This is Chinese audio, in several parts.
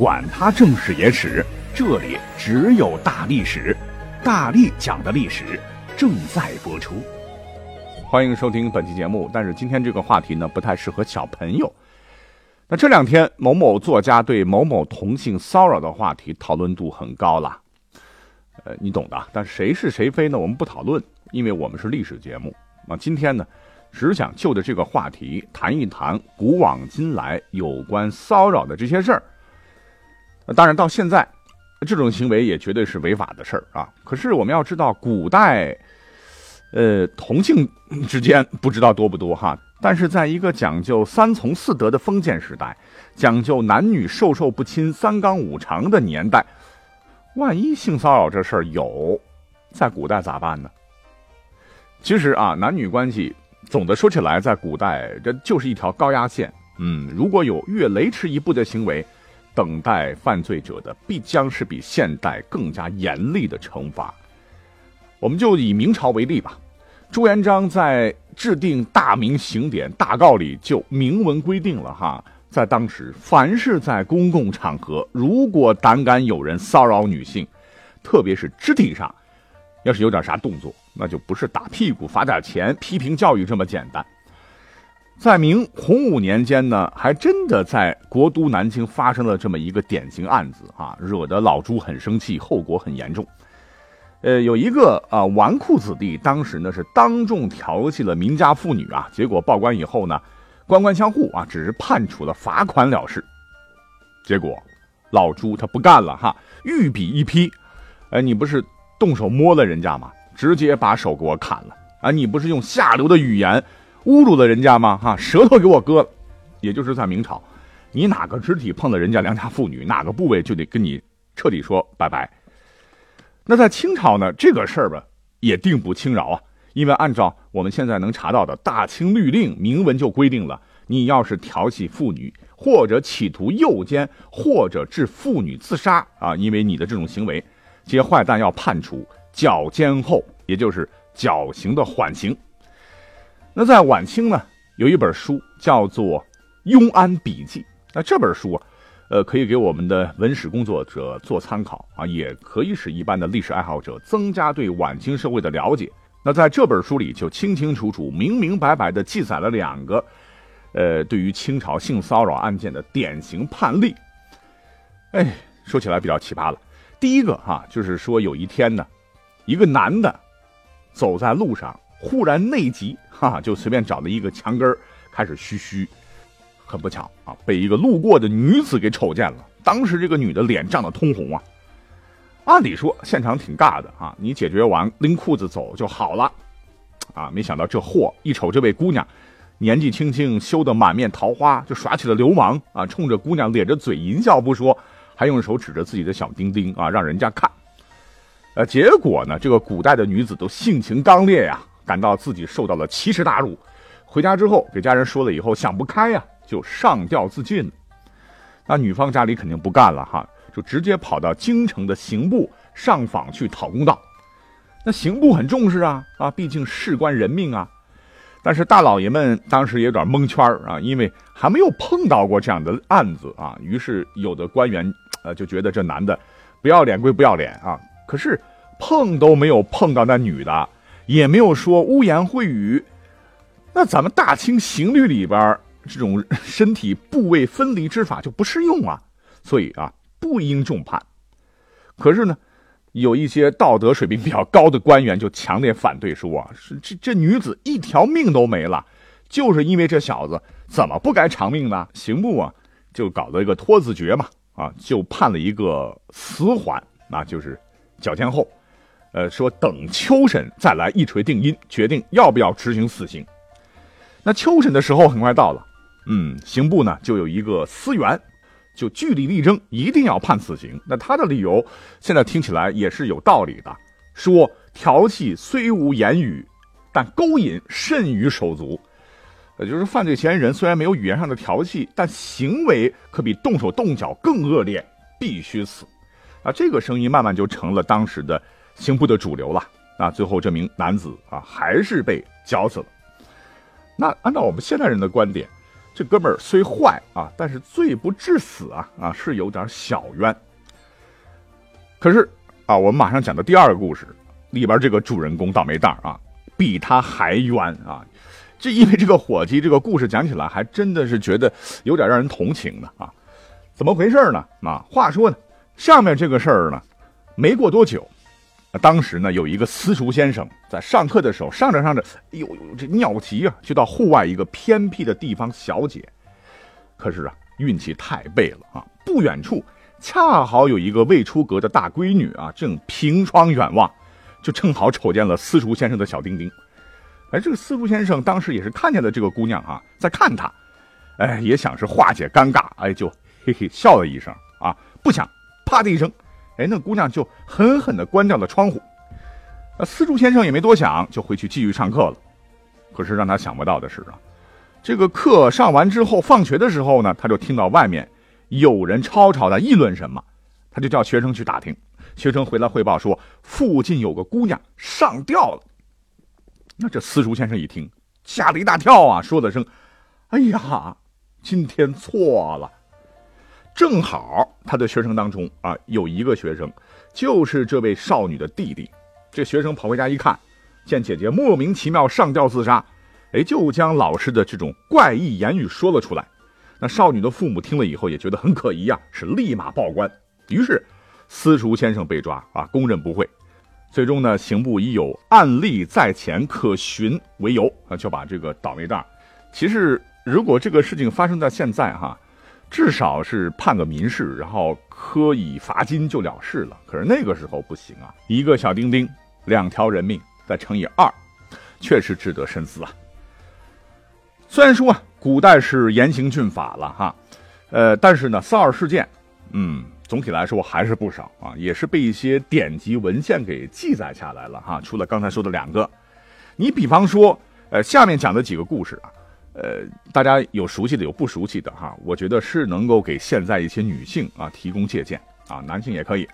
管他正史野史。这里只有大历史，大力讲的历史正在播出。欢迎收听本期节目。但是今天这个话题呢，不太适合小朋友。那这两天某某作家对某某同性骚扰的话题讨论度很高了，呃，你懂的。但谁是谁非呢？我们不讨论，因为我们是历史节目。那今天呢，只想就着这个话题谈一谈古往今来有关骚扰的这些事儿。当然到现在。这种行为也绝对是违法的事儿啊！可是我们要知道，古代，呃，同性之间不知道多不多哈。但是在一个讲究三从四德的封建时代，讲究男女授受不亲、三纲五常的年代，万一性骚扰这事儿有，在古代咋办呢？其实啊，男女关系总的说起来，在古代这就是一条高压线。嗯，如果有越雷池一步的行为。等待犯罪者的必将是比现代更加严厉的惩罚。我们就以明朝为例吧，朱元璋在制定《大明刑典大诰》里就明文规定了哈，在当时，凡是在公共场合，如果胆敢有人骚扰女性，特别是肢体上，要是有点啥动作，那就不是打屁股、罚点钱、批评教育这么简单。在明洪武年间呢，还真的在国都南京发生了这么一个典型案子啊，惹得老朱很生气，后果很严重。呃，有一个啊纨绔子弟，当时呢是当众调戏了民家妇女啊，结果报官以后呢，官官相护啊，只是判处了罚款了事。结果老朱他不干了哈，御笔一批，哎，你不是动手摸了人家吗？直接把手给我砍了啊！你不是用下流的语言。侮辱了人家吗？哈，舌头给我割了，也就是在明朝，你哪个肢体碰了人家良家妇女，哪个部位就得跟你彻底说拜拜。那在清朝呢，这个事儿吧也定不轻饶啊，因为按照我们现在能查到的《大清律令》明文就规定了，你要是调戏妇女，或者企图诱奸，或者致妇女自杀啊，因为你的这种行为，这些坏蛋要判处绞监后，也就是绞刑的缓刑。那在晚清呢，有一本书叫做《雍安笔记》。那这本书啊，呃，可以给我们的文史工作者做参考啊，也可以使一般的历史爱好者增加对晚清社会的了解。那在这本书里，就清清楚楚、明明白白地记载了两个，呃，对于清朝性骚扰案件的典型判例。哎，说起来比较奇葩了。第一个哈，就是说有一天呢，一个男的走在路上。忽然内急，哈，就随便找了一个墙根开始嘘嘘。很不巧啊，被一个路过的女子给瞅见了。当时这个女的脸涨得通红啊。按理说现场挺尬的啊，你解决完拎裤子走就好了。啊，没想到这货一瞅这位姑娘，年纪轻轻，羞得满面桃花，就耍起了流氓啊，冲着姑娘咧着嘴淫笑不说，还用手指着自己的小丁丁啊，让人家看。呃，结果呢，这个古代的女子都性情刚烈呀。感到自己受到了奇耻大辱，回家之后给家人说了以后想不开呀，就上吊自尽。那女方家里肯定不干了哈，就直接跑到京城的刑部上访去讨公道。那刑部很重视啊啊，毕竟事关人命啊。但是大老爷们当时也有点蒙圈啊，因为还没有碰到过这样的案子啊。于是有的官员呃就觉得这男的不要脸归不要脸啊，可是碰都没有碰到那女的。也没有说污言秽语，那咱们大清刑律里边这种身体部位分离之法就不适用啊，所以啊不应重判。可是呢，有一些道德水平比较高的官员就强烈反对说啊，是这这女子一条命都没了，就是因为这小子怎么不该偿命呢？刑部啊就搞了一个拖字诀嘛，啊就判了一个死缓，那就是绞监后。呃，说等秋审再来一锤定音，决定要不要执行死刑。那秋审的时候很快到了，嗯，刑部呢就有一个司员，就据理力争，一定要判死刑。那他的理由现在听起来也是有道理的，说调戏虽无言语，但勾引甚于手足。也就是犯罪嫌疑人虽然没有语言上的调戏，但行为可比动手动脚更恶劣，必须死。啊，这个声音慢慢就成了当时的刑部的主流了。那最后这名男子啊，还是被绞死了。那按照我们现代人的观点，这哥们儿虽坏啊，但是罪不至死啊啊，是有点小冤。可是啊，我们马上讲的第二个故事里边这个主人公倒霉蛋啊，比他还冤啊。这因为这个伙计，这个故事讲起来还真的是觉得有点让人同情的啊。怎么回事呢？啊，话说呢，上面这个事儿呢，没过多久。当时呢，有一个私塾先生在上课的时候，上着上着，哎呦，这尿急啊，就到户外一个偏僻的地方小解。可是啊，运气太背了啊！不远处恰好有一个未出阁的大闺女啊，正凭窗远望，就正好瞅见了私塾先生的小丁丁。哎，这个私塾先生当时也是看见了这个姑娘啊，在看她，哎，也想是化解尴尬，哎，就嘿嘿笑了一声啊，不想，啪的一声。哎，那姑娘就狠狠地关掉了窗户。那私塾先生也没多想，就回去继续上课了。可是让他想不到的是啊，这个课上完之后，放学的时候呢，他就听到外面有人吵吵的议论什么，他就叫学生去打听。学生回来汇报说，附近有个姑娘上吊了。那这私塾先生一听，吓了一大跳啊，说了声：“哎呀，今天错了。”正好他的学生当中啊，有一个学生，就是这位少女的弟弟。这学生跑回家一看，见姐姐莫名其妙上吊自杀，哎，就将老师的这种怪异言语说了出来。那少女的父母听了以后也觉得很可疑啊，是立马报官。于是，私塾先生被抓啊，供认不讳。最终呢，刑部以有案例在前可循为由啊，就把这个倒霉蛋。其实，如果这个事情发生在现在哈。至少是判个民事，然后科以罚金就了事了。可是那个时候不行啊，一个小丁丁，两条人命，再乘以二，确实值得深思啊。虽然说啊，古代是严刑峻法了哈，呃，但是呢，骚扰事件，嗯，总体来说还是不少啊，也是被一些典籍文献给记载下来了哈。除了刚才说的两个，你比方说，呃，下面讲的几个故事啊。呃，大家有熟悉的，有不熟悉的哈。我觉得是能够给现在一些女性啊提供借鉴啊，男性也可以。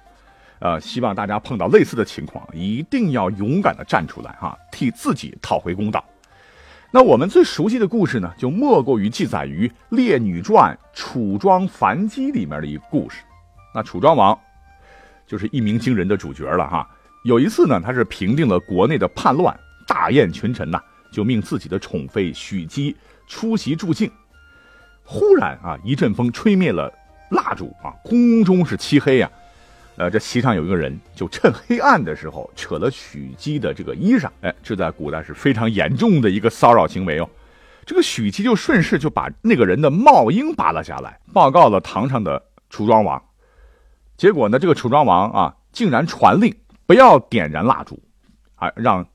呃，希望大家碰到类似的情况，一定要勇敢的站出来哈，替自己讨回公道。那我们最熟悉的故事呢，就莫过于记载于《列女传·楚庄樊姬》里面的一个故事。那楚庄王就是一鸣惊人的主角了哈。有一次呢，他是平定了国内的叛乱，大宴群臣呐。就命自己的宠妃许姬出席助兴。忽然啊，一阵风吹灭了蜡烛啊，宫中是漆黑呀。呃，这席上有一个人，就趁黑暗的时候扯了许姬的这个衣裳。哎，这在古代是非常严重的一个骚扰行为哦。这个许姬就顺势就把那个人的帽缨拔了下来，报告了堂上的楚庄王。结果呢，这个楚庄王啊，竟然传令不要点燃蜡烛，啊，让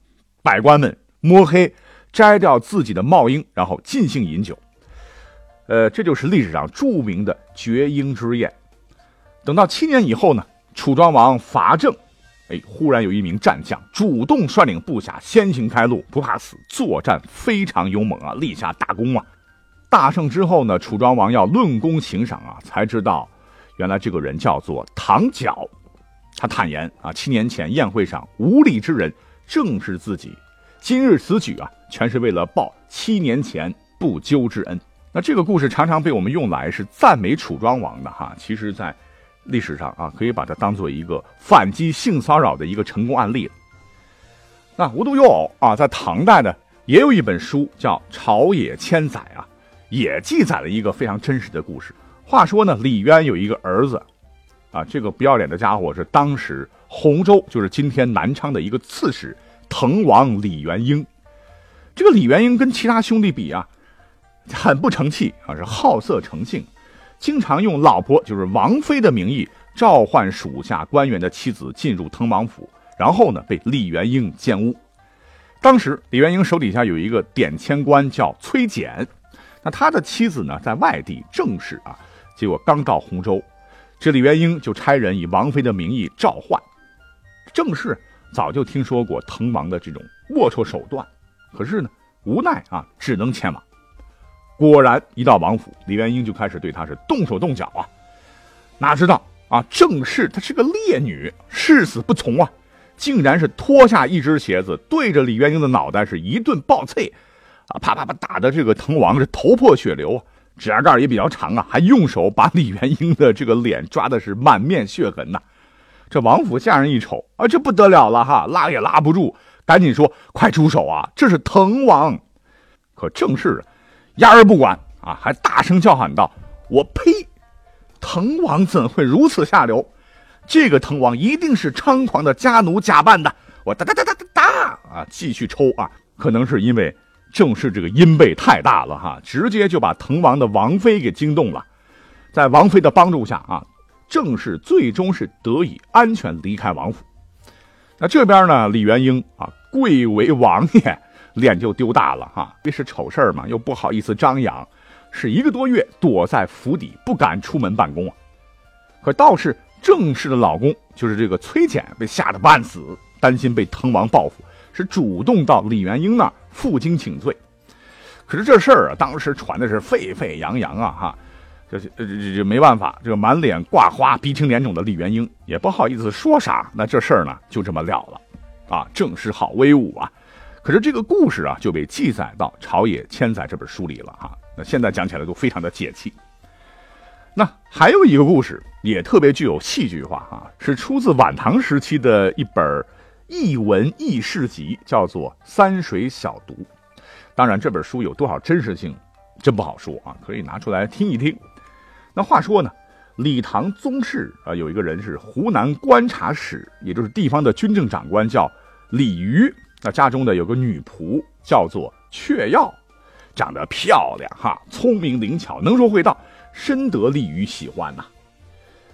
百官们摸黑。摘掉自己的帽缨，然后尽兴饮酒。呃，这就是历史上著名的绝缨之宴。等到七年以后呢，楚庄王伐郑，哎，忽然有一名战将主动率领部下先行开路，不怕死，作战非常勇猛啊，立下大功啊。大胜之后呢，楚庄王要论功行赏啊，才知道原来这个人叫做唐角。他坦言啊，七年前宴会上无礼之人正是自己。今日此举啊，全是为了报七年前不救之恩。那这个故事常常被我们用来是赞美楚庄王的哈。其实，在历史上啊，可以把它当做一个反击性骚扰的一个成功案例。那无独有偶啊，在唐代呢，也有一本书叫《朝野千载》啊，也记载了一个非常真实的故事。话说呢，李渊有一个儿子，啊，这个不要脸的家伙是当时洪州，就是今天南昌的一个刺史。滕王李元英，这个李元英跟其他兄弟比啊，很不成器啊，是好色成性，经常用老婆就是王妃的名义召唤属下官员的妻子进入滕王府，然后呢被李元英奸污。当时李元英手底下有一个典签官叫崔简，那他的妻子呢在外地正是啊结果刚到洪州，这李元英就差人以王妃的名义召唤。正是早就听说过滕王的这种龌龊手段，可是呢，无奈啊，只能前往。果然，一到王府，李元英就开始对他是动手动脚啊。哪知道啊，正是她是个烈女，誓死不从啊，竟然是脱下一只鞋子，对着李元英的脑袋是一顿暴啐，啊，啪啪啪打的这个滕王是头破血流啊，指甲盖也比较长啊，还用手把李元英的这个脸抓的是满面血痕呐。这王府下人一瞅啊，这不得了了哈，拉也拉不住，赶紧说：“快出手啊！这是滕王。”可正是压而不管啊，还大声叫喊道：“我呸！滕王怎会如此下流？这个滕王一定是猖狂的家奴假扮的！我哒哒哒哒哒哒啊，继续抽啊！可能是因为正是这个音背太大了哈，直接就把滕王的王妃给惊动了，在王妃的帮助下啊。”郑氏最终是得以安全离开王府。那这边呢，李元英啊，贵为王爷，脸就丢大了哈。这是丑事嘛，又不好意思张扬，是一个多月躲在府邸，不敢出门办公啊。可倒是郑氏的老公，就是这个崔简，被吓得半死，担心被滕王报复，是主动到李元英那儿负荆请罪。可是这事儿啊，当时传的是沸沸扬扬啊，哈。这这这没办法，这个满脸挂花、鼻青脸肿的李元英也不好意思说啥，那这事儿呢就这么了了，啊，正是好威武啊！可是这个故事啊就被记载到《朝野千载》这本书里了哈。那现在讲起来都非常的解气。那还有一个故事也特别具有戏剧化哈，是出自晚唐时期的一本异文异事集，叫做《三水小读》。当然，这本书有多少真实性，真不好说啊，可以拿出来听一听。那话说呢，李唐宗室啊，有一个人是湖南观察使，也就是地方的军政长官，叫李渔。那家中的有个女仆叫做雀药，长得漂亮哈，聪明灵巧，能说会道，深得李渔喜欢呐。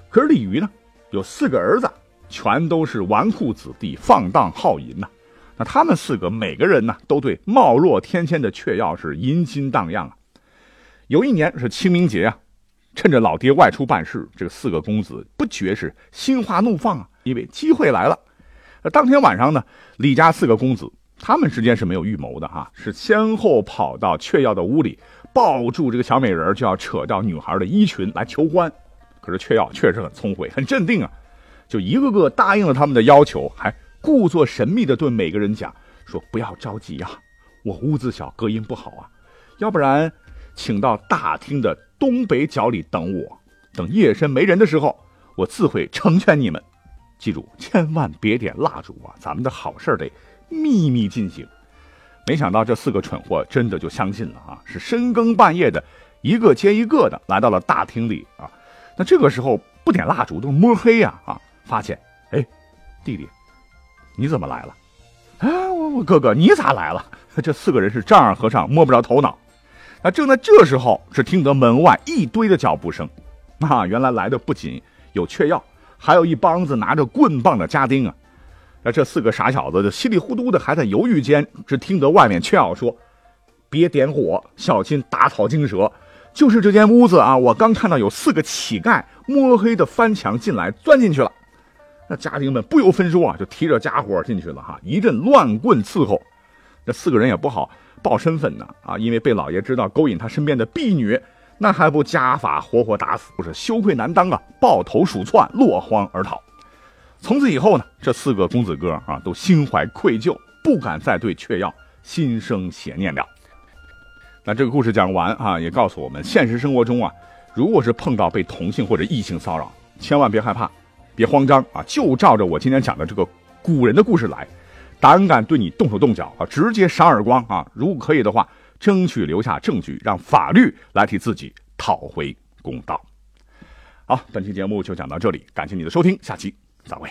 可是李渔呢，有四个儿子，全都是纨绔子弟，放荡好淫呐。那他们四个每个人呢，都对貌若天仙的雀药是淫心荡漾啊。有一年是清明节啊。趁着老爹外出办事，这个四个公子不觉是心花怒放啊！因为机会来了。当天晚上呢，李家四个公子他们之间是没有预谋的哈，是先后跑到雀药的屋里，抱住这个小美人就要扯掉女孩的衣裙来求欢。可是雀药确实很聪慧，很镇定啊，就一个个答应了他们的要求，还故作神秘的对每个人讲说：“不要着急啊，我屋子小，隔音不好啊，要不然请到大厅的。”东北角里等我，等夜深没人的时候，我自会成全你们。记住，千万别点蜡烛啊！咱们的好事得秘密进行。没想到这四个蠢货真的就相信了啊！是深更半夜的，一个接一个的来到了大厅里啊。那这个时候不点蜡烛都摸黑呀啊！发现，哎，弟弟，你怎么来了？啊，我我哥哥，你咋来了？这四个人是丈二和尚摸不着头脑。那正在这时候，是听得门外一堆的脚步声。啊，原来来的不仅有雀药，还有一帮子拿着棍棒的家丁啊。那这四个傻小子就稀里糊涂的还在犹豫间，只听得外面雀药说：“别点火，小心打草惊蛇。”就是这间屋子啊，我刚看到有四个乞丐摸黑的翻墙进来，钻进去了。那家丁们不由分说啊，就提着家伙进去了哈，一阵乱棍伺候。这四个人也不好。报身份呢？啊，因为被老爷知道勾引他身边的婢女，那还不家法活活打死？不是羞愧难当啊！抱头鼠窜，落荒而逃。从此以后呢，这四个公子哥啊，都心怀愧疚，不敢再对雀药心生邪念了。那这个故事讲完啊，也告诉我们，现实生活中啊，如果是碰到被同性或者异性骚扰，千万别害怕，别慌张啊，就照着我今天讲的这个古人的故事来。胆敢对你动手动脚啊，直接赏耳光啊！如果可以的话，争取留下证据，让法律来替自己讨回公道。好，本期节目就讲到这里，感谢你的收听，下期再会。